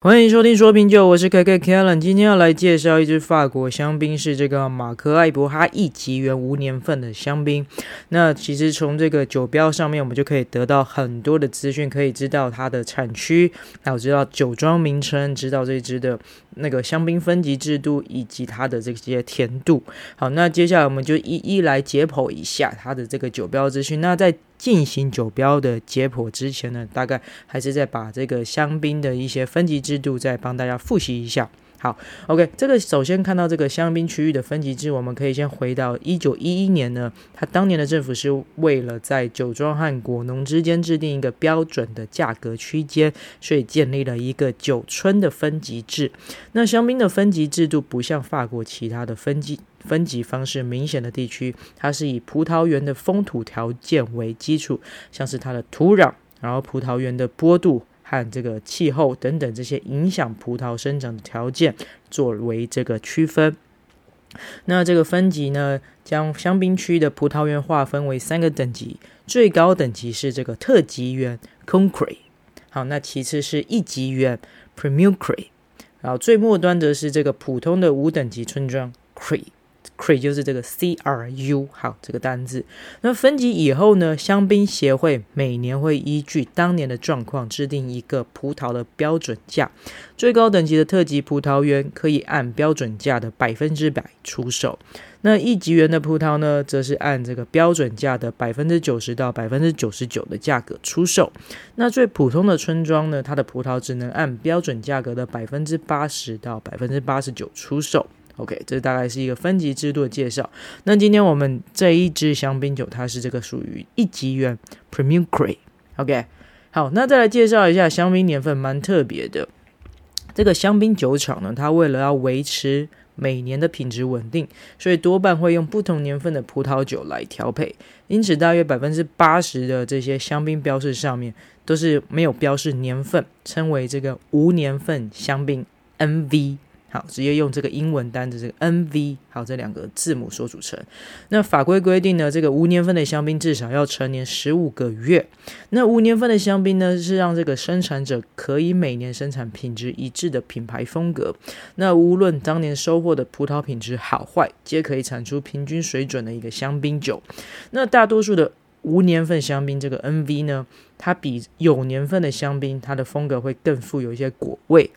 欢迎收听说品酒，我是 KK Kellen，今天要来介绍一支法国香槟，是这个马克艾伯哈一级园无年份的香槟。那其实从这个酒标上面，我们就可以得到很多的资讯，可以知道它的产区，还有知道酒庄名称，知道这支的那个香槟分级制度以及它的这些甜度。好，那接下来我们就一一来解剖一下它的这个酒标资讯。那在进行酒标的解剖之前呢，大概还是再把这个香槟的一些分级制度再帮大家复习一下。好，OK，这个首先看到这个香槟区域的分级制，我们可以先回到一九一一年呢，它当年的政府是为了在酒庄和果农之间制定一个标准的价格区间，所以建立了一个酒村的分级制。那香槟的分级制度不像法国其他的分级。分级方式明显的地区，它是以葡萄园的风土条件为基础，像是它的土壤，然后葡萄园的坡度和这个气候等等这些影响葡萄生长的条件作为这个区分。那这个分级呢，将香槟区的葡萄园划分为三个等级，最高等级是这个特级园 c o n c r e t e 好，那其次是一级园 Premier Cru，然后最末端则是这个普通的五等级村庄 （Cre）。Cru 就是这个 C R U，好，这个单字。那分级以后呢，香槟协会每年会依据当年的状况制定一个葡萄的标准价。最高等级的特级葡萄园可以按标准价的百分之百出售。那一级园的葡萄呢，则是按这个标准价的百分之九十到百分之九十九的价格出售。那最普通的村庄呢，它的葡萄只能按标准价格的百分之八十到百分之八十九出售。OK，这大概是一个分级制度的介绍。那今天我们这一支香槟酒，它是这个属于一级园 Premier Cru。OK，好，那再来介绍一下香槟年份，蛮特别的。这个香槟酒厂呢，它为了要维持每年的品质稳定，所以多半会用不同年份的葡萄酒来调配。因此，大约百分之八十的这些香槟标示上面都是没有标示年份，称为这个无年份香槟 NV。好，直接用这个英文单字这个 NV，好，这两个字母所组成。那法规规定呢，这个无年份的香槟至少要陈年十五个月。那无年份的香槟呢，是让这个生产者可以每年生产品质一致的品牌风格。那无论当年收获的葡萄品质好坏，皆可以产出平均水准的一个香槟酒。那大多数的无年份香槟这个 NV 呢，它比有年份的香槟，它的风格会更富有一些果味。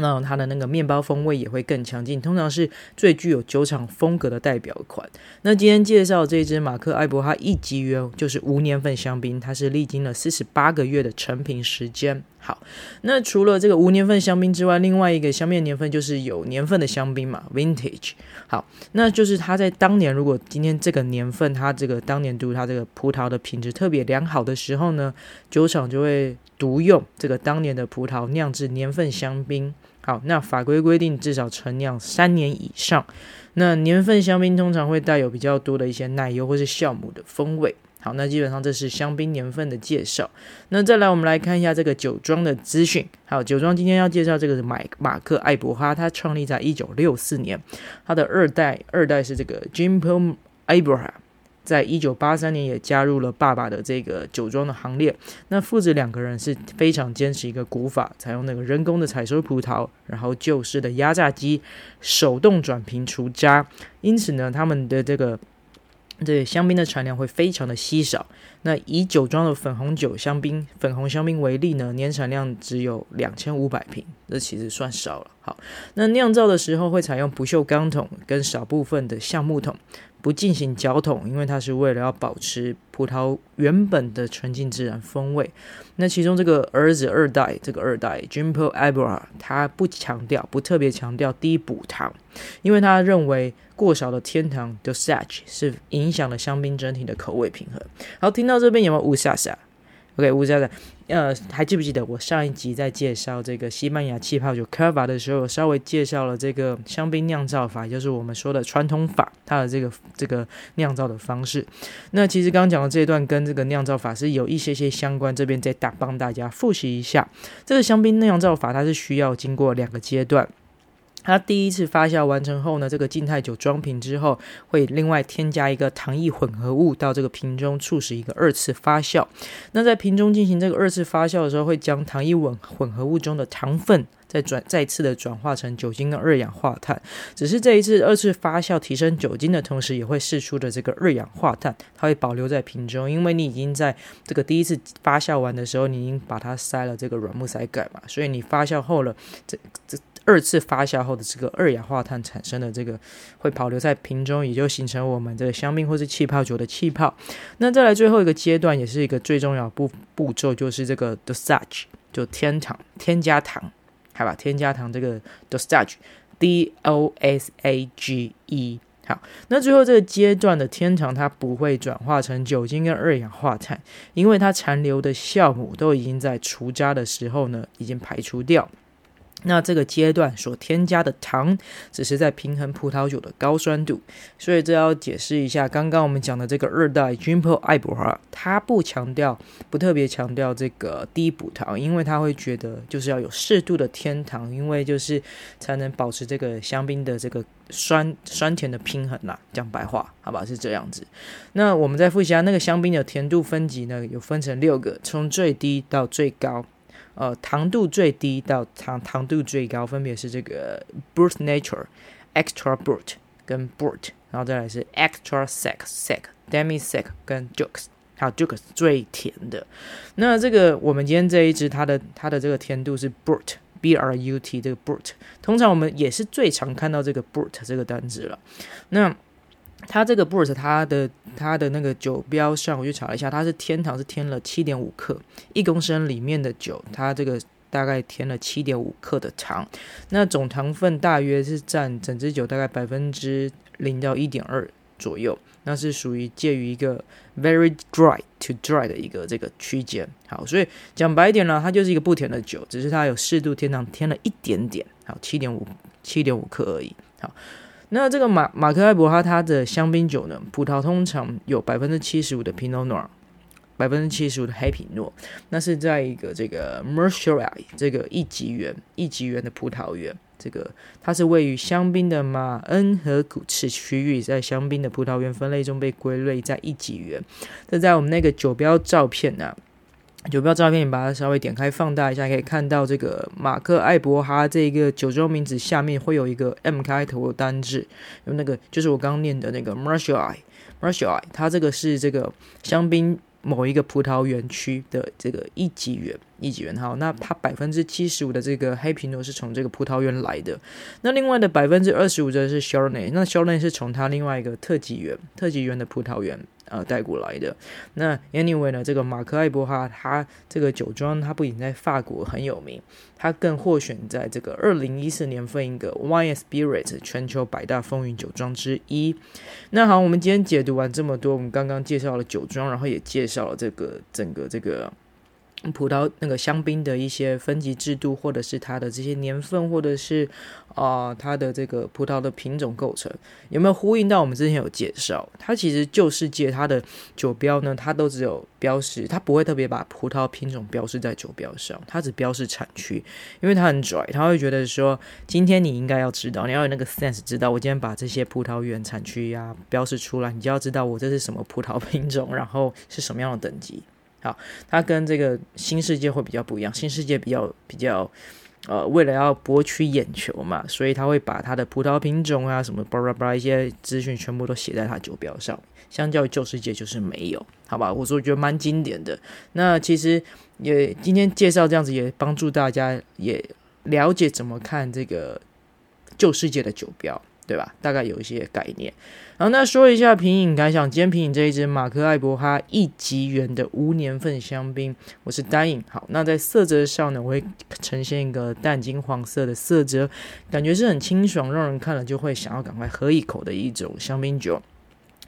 那它的那个面包风味也会更强劲，通常是最具有酒厂风格的代表款。那今天介绍这支马克艾伯哈一级园就是无年份香槟，它是历经了四十八个月的成品时间。好，那除了这个无年份香槟之外，另外一个香槟年份就是有年份的香槟嘛，Vintage。好，那就是它在当年，如果今天这个年份它这个当年度它这个葡萄的品质特别良好的时候呢，酒厂就会独用这个当年的葡萄酿制年份香槟。好，那法规规定至少陈酿三年以上。那年份香槟通常会带有比较多的一些奶油或是酵母的风味。好，那基本上这是香槟年份的介绍。那再来，我们来看一下这个酒庄的资讯。好，酒庄今天要介绍这个是马马克艾伯哈，它创立在一九六四年，它的二代二代是这个 Jean-Paul Abraham。在一九八三年，也加入了爸爸的这个酒庄的行列。那父子两个人是非常坚持一个古法，采用那个人工的采收葡萄，然后旧式的压榨机，手动转瓶除渣。因此呢，他们的这个这香槟的产量会非常的稀少。那以酒庄的粉红酒香槟、粉红香槟为例呢，年产量只有两千五百瓶，这其实算少了。好，那酿造的时候会采用不锈钢桶跟少部分的橡木桶。不进行搅桶，因为它是为了要保持葡萄原本的纯净自然风味。那其中这个儿子二代，这个二代 Jempere Abra，他不强调，不特别强调低补糖，因为他认为过少的天糖 dosage 是影响了香槟整体的口味平衡。好，听到这边有没有乌沙沙？OK，吴家的，呃，还记不记得我上一集在介绍这个西班牙气泡酒 Cava 的时候，稍微介绍了这个香槟酿造法，就是我们说的传统法，它的这个这个酿造的方式。那其实刚刚讲的这一段跟这个酿造法是有一些些相关，这边再大帮大家复习一下。这个香槟酿造法，它是需要经过两个阶段。它第一次发酵完成后呢，这个静态酒装瓶之后，会另外添加一个糖液混合物到这个瓶中，促使一个二次发酵。那在瓶中进行这个二次发酵的时候，会将糖液混混合物中的糖分再转再次的转化成酒精跟二氧化碳。只是这一次二次发酵提升酒精的同时，也会释出的这个二氧化碳，它会保留在瓶中，因为你已经在这个第一次发酵完的时候，你已经把它塞了这个软木塞盖嘛，所以你发酵后了，这这。二次发酵后的这个二氧化碳产生的这个会保留在瓶中，也就形成我们这个香槟或是气泡酒的气泡。那再来最后一个阶段，也是一个最重要步步骤，就是这个 dosage，就天糖，添加糖，好吧？添加糖这个 dosage，D O S A G E。好，那最后这个阶段的天糖，它不会转化成酒精跟二氧化碳，因为它残留的酵母都已经在除渣的时候呢，已经排除掉。那这个阶段所添加的糖，只是在平衡葡萄酒的高酸度，所以这要解释一下，刚刚我们讲的这个二代 Jumbo 艾伯哈，它不强调，不特别强调这个低补糖，因为他会觉得就是要有适度的添糖，因为就是才能保持这个香槟的这个酸酸甜的平衡呐。讲白话，好吧，是这样子。那我们再复习一下，那个香槟的甜度分级呢，有分成六个，从最低到最高。呃，糖度最低到糖糖度最高，分别是这个 Brut Nature、Extra Brut 跟 Brut，然后再来是 Extra Sec、Sec、Demi Sec 跟 Jux，还有 jules 最甜的。那这个我们今天这一支，它的它的这个甜度是 Brut、B R U T 这个 Brut，通常我们也是最常看到这个 Brut 这个单字了。那它这个 Brut 它的它的那个酒标上，我去查了一下，它是天糖是添了七点五克，一公升里面的酒，它这个大概添了七点五克的糖，那总糖分大约是占整支酒大概百分之零到一点二左右，那是属于介于一个 very dry to dry 的一个这个区间。好，所以讲白一点呢，它就是一个不甜的酒，只是它有适度添糖，添了一点点，好，七点五七点五克而已，好。那这个马马克艾伯哈它的香槟酒呢，葡萄通常有百分之七十五的皮诺诺，百分之七十五的黑皮诺。那是在一个这个 Meurchoill 这个一级园一级园的葡萄园，这个它是位于香槟的马恩河谷次区域，在香槟的葡萄园分类中被归类在一级园。这在我们那个酒标照片呢、啊。酒标照片，你把它稍微点开放大一下，可以看到这个马克艾伯哈这个酒庄名字下面会有一个 M 开头的单字，有那个就是我刚刚念的那个 Meurchoill，Meurchoill，它这个是这个香槟某一个葡萄园区的这个一级园，一级园哈。那它百分之七十五的这个黑皮诺是从这个葡萄园来的，那另外的百分之二十五则是 Chardonnay，那 Chardonnay 是从它另外一个特级园，特级园的葡萄园。呃，带过来的。那 anyway 呢，这个马克艾伯哈，他这个酒庄，他不仅在法国很有名，他更获选在这个二零一四年份一个 Wine Spirit 全球百大风云酒庄之一。那好，我们今天解读完这么多，我们刚刚介绍了酒庄，然后也介绍了这个整个这个。葡萄那个香槟的一些分级制度，或者是它的这些年份，或者是啊、它的这个葡萄的品种构成，有没有呼应到我们之前有介绍？它其实旧世界它的酒标呢，它都只有标识，它不会特别把葡萄品种标示在酒标上，它只标示产区，因为它很拽，它会觉得说，今天你应该要知道，你要有那个 sense 知道，我今天把这些葡萄园产区呀标示出来，你就要知道我这是什么葡萄品种，然后是什么样的等级。好，它跟这个新世界会比较不一样。新世界比较比较，呃，为了要博取眼球嘛，所以他会把它的葡萄品种啊，什么巴拉巴拉一些资讯全部都写在它酒标上。相较于旧世界就是没有，好吧？我说觉得蛮经典的。那其实也今天介绍这样子，也帮助大家也了解怎么看这个旧世界的酒标。对吧？大概有一些概念。好，那说一下品饮感想。今天品饮这一支马克艾伯哈一级园的无年份香槟，我是单饮。好，那在色泽上呢，我会呈现一个淡金黄色的色泽，感觉是很清爽，让人看了就会想要赶快喝一口的一种香槟酒。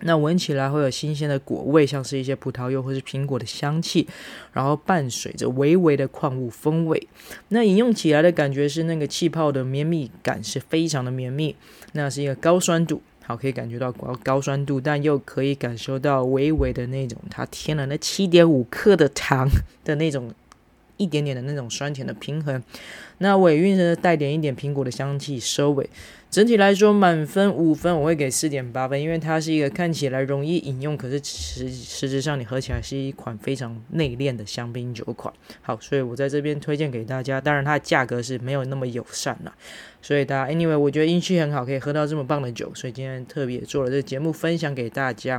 那闻起来会有新鲜的果味，像是一些葡萄柚或是苹果的香气，然后伴随着微微的矿物风味。那饮用起来的感觉是那个气泡的绵密感是非常的绵密，那是一个高酸度，好，可以感觉到高高酸度，但又可以感受到微微的那种它添了那七点五克的糖的那种一点点的那种酸甜的平衡。那尾韵呢，带点一点苹果的香气收尾。整体来说，满分五分，我会给四点八分，因为它是一个看起来容易饮用，可是实实质上你喝起来是一款非常内敛的香槟酒款。好，所以我在这边推荐给大家。当然，它的价格是没有那么友善啦。所以大家，anyway，我觉得运气很好，可以喝到这么棒的酒，所以今天特别做了这个节目分享给大家。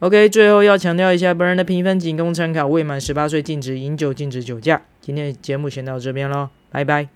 OK，最后要强调一下，本人的评分仅供参考，未满十八岁禁止饮酒，禁止酒驾。今天的节目先到这边喽，拜拜。